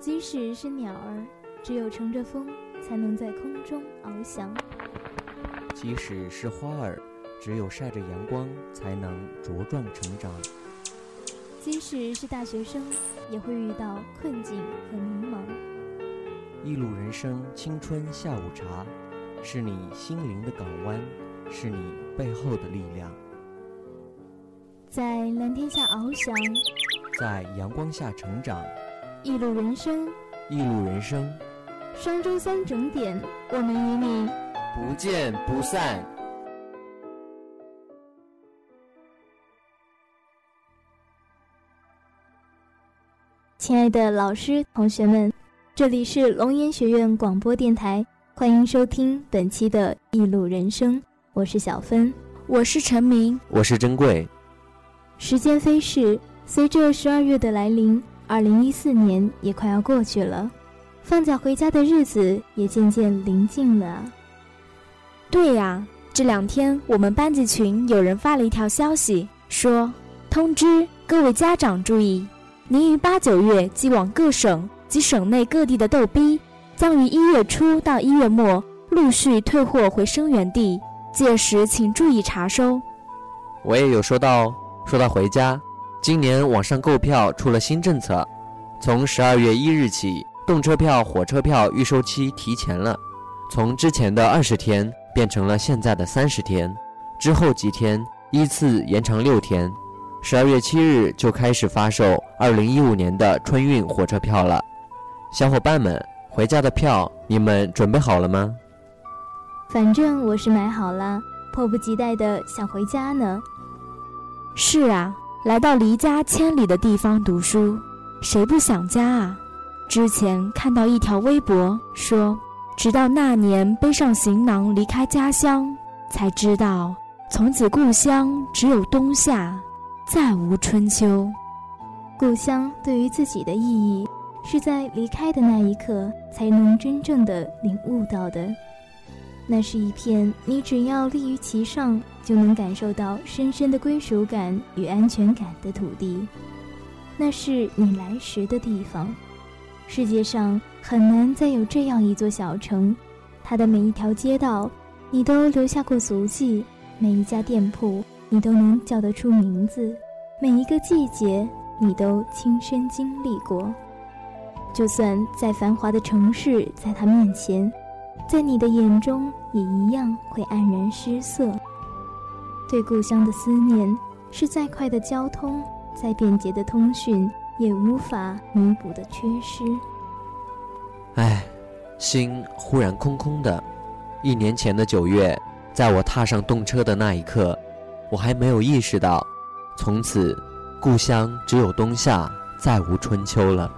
即使是鸟儿，只有乘着风，才能在空中翱翔；即使是花儿，只有晒着阳光，才能茁壮成长；即使是大学生，也会遇到困境和迷茫。一路人生，青春下午茶，是你心灵的港湾，是你背后的力量。在蓝天下翱翔，在阳光下成长。一路人生，一路人生。双周三整点，我们与你不见不散。亲爱的老师、同学们，这里是龙岩学院广播电台，欢迎收听本期的《一路人生》，我是小芬，我是陈明，我是珍贵。时间飞逝，随着十二月的来临。二零一四年也快要过去了，放假回家的日子也渐渐临近了。对呀，这两天我们班级群有人发了一条消息，说通知各位家长注意，您于八九月寄往各省及省内各地的逗逼，将于一月初到一月末陆续退货回生源地，届时请注意查收。我也有收到，说到回家。今年网上购票出了新政策，从十二月一日起，动车票、火车票预售期提前了，从之前的二十天变成了现在的三十天，之后几天依次延长六天，十二月七日就开始发售二零一五年的春运火车票了。小伙伴们，回家的票你们准备好了吗？反正我是买好了，迫不及待的想回家呢。是啊。来到离家千里的地方读书，谁不想家啊？之前看到一条微博说，直到那年背上行囊离开家乡，才知道从此故乡只有冬夏，再无春秋。故乡对于自己的意义，是在离开的那一刻才能真正的领悟到的。那是一片你只要立于其上就能感受到深深的归属感与安全感的土地，那是你来时的地方。世界上很难再有这样一座小城，它的每一条街道你都留下过足迹，每一家店铺你都能叫得出名字，每一个季节你都亲身经历过。就算再繁华的城市，在它面前。在你的眼中，也一样会黯然失色。对故乡的思念，是再快的交通、再便捷的通讯，也无法弥补的缺失。唉，心忽然空空的。一年前的九月，在我踏上动车的那一刻，我还没有意识到，从此故乡只有冬夏，再无春秋了。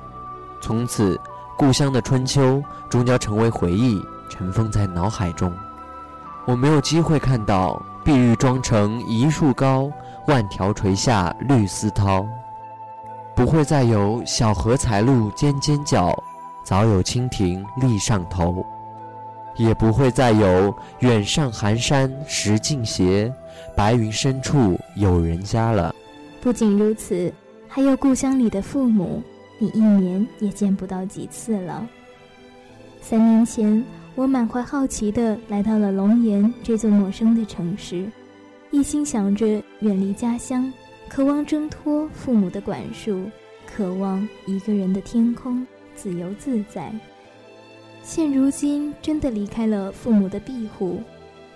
从此，故乡的春秋终将成为回忆。尘封在脑海中，我没有机会看到碧玉妆成一树高，万条垂下绿丝绦。不会再有小荷才露尖尖角，早有蜻蜓立上头。也不会再有远上寒山石径斜，白云深处有人家了。不仅如此，还有故乡里的父母，你一年也见不到几次了。三年前。我满怀好奇地来到了龙岩这座陌生的城市，一心想着远离家乡，渴望挣脱父母的管束，渴望一个人的天空自由自在。现如今真的离开了父母的庇护，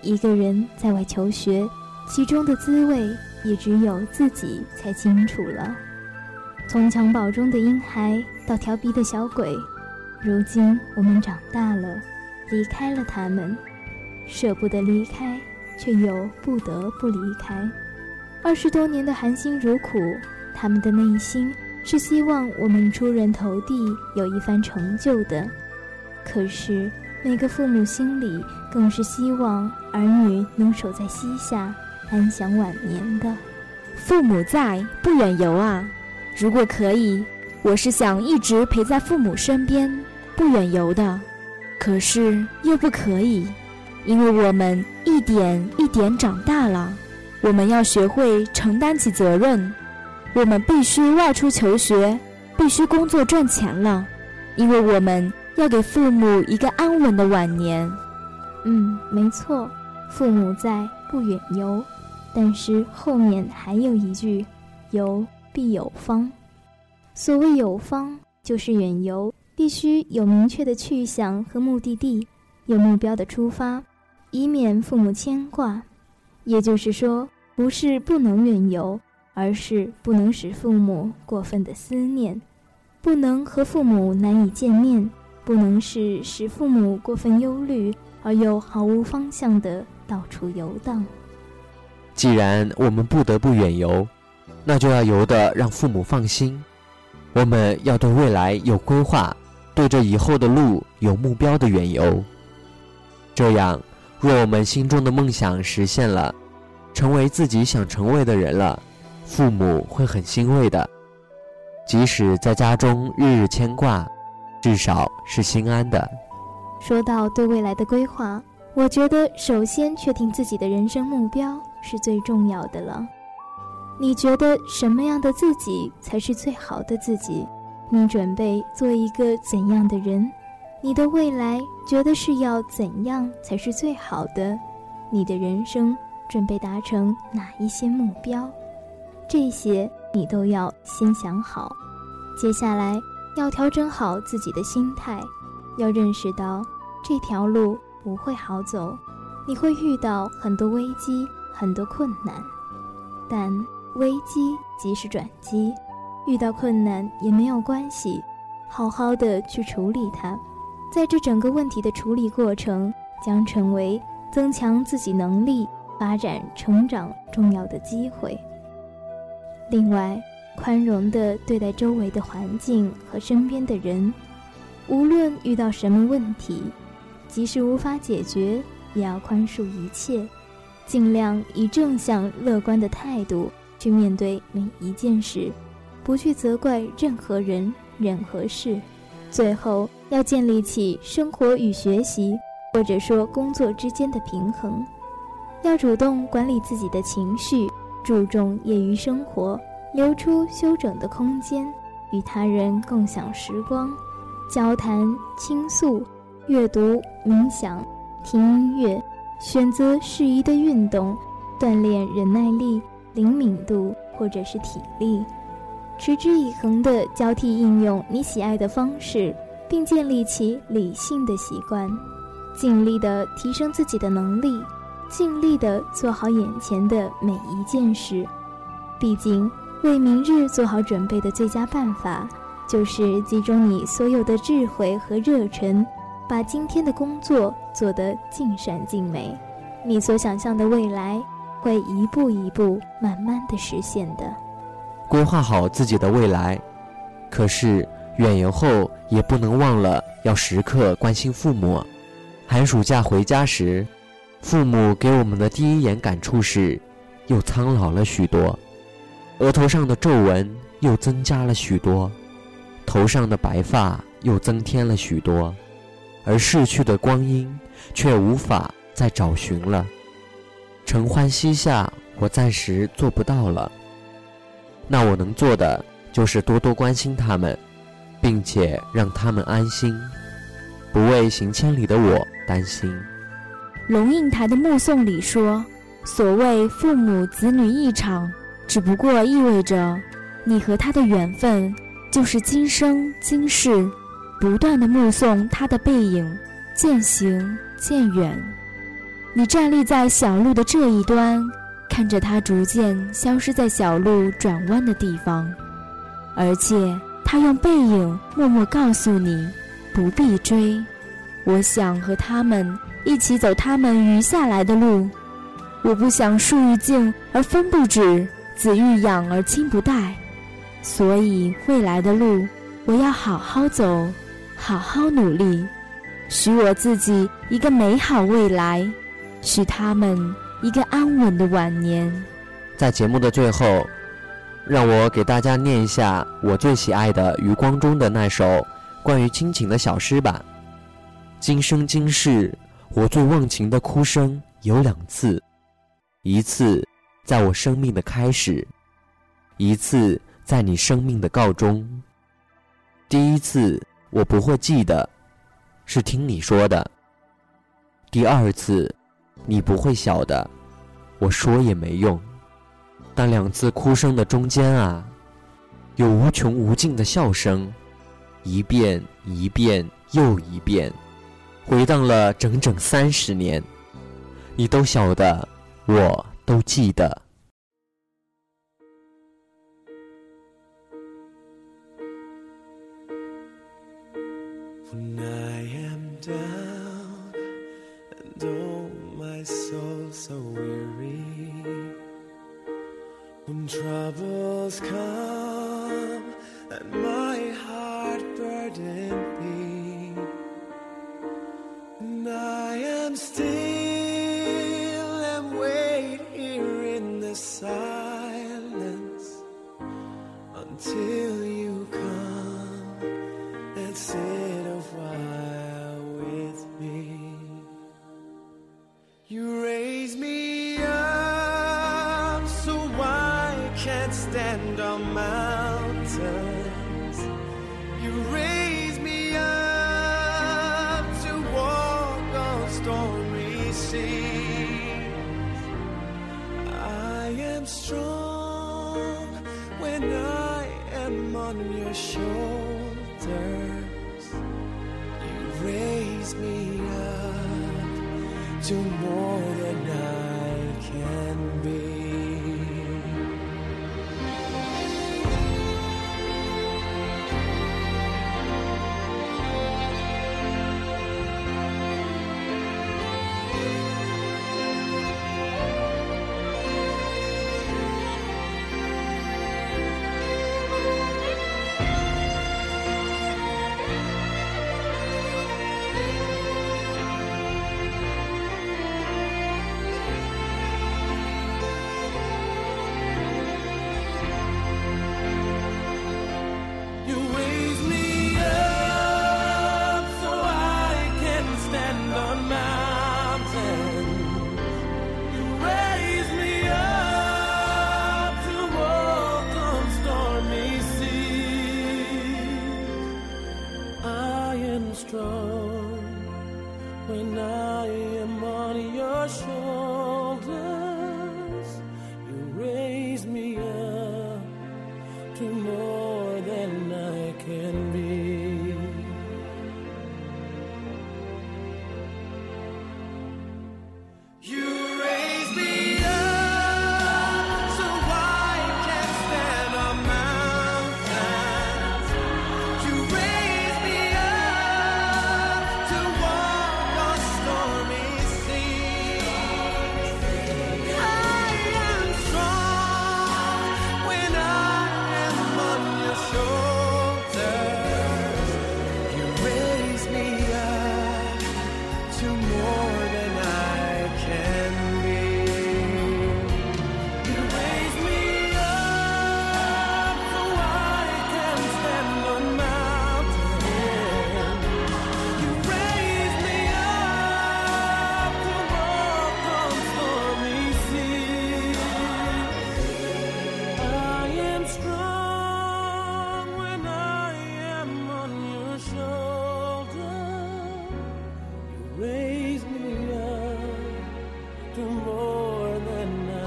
一个人在外求学，其中的滋味也只有自己才清楚了。从襁褓中的婴孩到调皮的小鬼，如今我们长大了。离开了他们，舍不得离开，却又不得不离开。二十多年的含辛茹苦，他们的内心是希望我们出人头地，有一番成就的。可是每个父母心里更是希望儿女能守在膝下，安享晚年的。父母在，不远游啊！如果可以，我是想一直陪在父母身边，不远游的。可是又不可以，因为我们一点一点长大了，我们要学会承担起责任，我们必须外出求学，必须工作赚钱了，因为我们要给父母一个安稳的晚年。嗯，没错，父母在，不远游。但是后面还有一句：“游必有方。”所谓有方，就是远游必须有明确的去向和目的地，有目标的出发，以免父母牵挂。也就是说，不是不能远游，而是不能使父母过分的思念，不能和父母难以见面，不能是使父母过分忧虑而又毫无方向的到处游荡。既然我们不得不远游，那就要游的让父母放心。我们要对未来有规划，对着以后的路有目标的远游。这样，若我们心中的梦想实现了，成为自己想成为的人了，父母会很欣慰的。即使在家中日日牵挂，至少是心安的。说到对未来的规划，我觉得首先确定自己的人生目标。是最重要的了。你觉得什么样的自己才是最好的自己？你准备做一个怎样的人？你的未来觉得是要怎样才是最好的？你的人生准备达成哪一些目标？这些你都要先想好。接下来要调整好自己的心态，要认识到这条路不会好走，你会遇到很多危机。很多困难，但危机即是转机，遇到困难也没有关系，好好的去处理它，在这整个问题的处理过程将成为增强自己能力、发展成长重要的机会。另外，宽容的对待周围的环境和身边的人，无论遇到什么问题，即使无法解决，也要宽恕一切。尽量以正向乐观的态度去面对每一件事，不去责怪任何人、任何事。最后，要建立起生活与学习，或者说工作之间的平衡。要主动管理自己的情绪，注重业余生活，留出休整的空间，与他人共享时光，交谈、倾诉、阅读、冥想、听音乐。选择适宜的运动，锻炼忍耐力、灵敏度或者是体力，持之以恒地交替应用你喜爱的方式，并建立起理性的习惯，尽力地提升自己的能力，尽力地做好眼前的每一件事。毕竟，为明日做好准备的最佳办法，就是集中你所有的智慧和热忱。把今天的工作做得尽善尽美，你所想象的未来会一步一步慢慢的实现的。规划好自己的未来，可是远游后也不能忘了要时刻关心父母。寒暑假回家时，父母给我们的第一眼感触是，又苍老了许多，额头上的皱纹又增加了许多，头上的白发又增添了许多。而逝去的光阴，却无法再找寻了。承欢膝下，我暂时做不到了。那我能做的，就是多多关心他们，并且让他们安心，不为行千里的我担心。龙应台的目送里说：“所谓父母子女一场，只不过意味着，你和他的缘分，就是今生今世。”不断的目送他的背影渐行渐远，你站立在小路的这一端，看着他逐渐消失在小路转弯的地方，而且他用背影默默告诉你不必追。我想和他们一起走他们余下来的路，我不想树欲静而风不止，子欲养而亲不待，所以未来的路我要好好走。好好努力，许我自己一个美好未来，许他们一个安稳的晚年。在节目的最后，让我给大家念一下我最喜爱的余光中的那首关于亲情的小诗吧。今生今世，我最忘情的哭声有两次，一次在我生命的开始，一次在你生命的告终。第一次。我不会记得，是听你说的。第二次，你不会晓得，我说也没用。但两次哭声的中间啊，有无穷无尽的笑声，一遍一遍又一遍，回荡了整整三十年。你都晓得，我都记得。I am still and wait here in the silence until shoulders. You raise me up to more than I can be.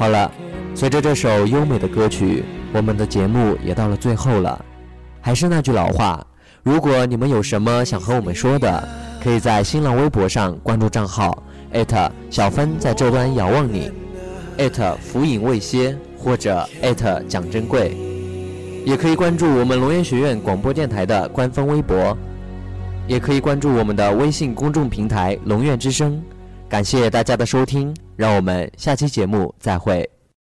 好了，随着这首优美的歌曲，我们的节目也到了最后了。还是那句老话，如果你们有什么想和我们说的，可以在新浪微博上关注账号小芬在这端遥望你，浮影未歇或者蒋珍贵，也可以关注我们龙岩学院广播电台的官方微博，也可以关注我们的微信公众平台“龙院之声”。感谢大家的收听，让我们下期节目再会。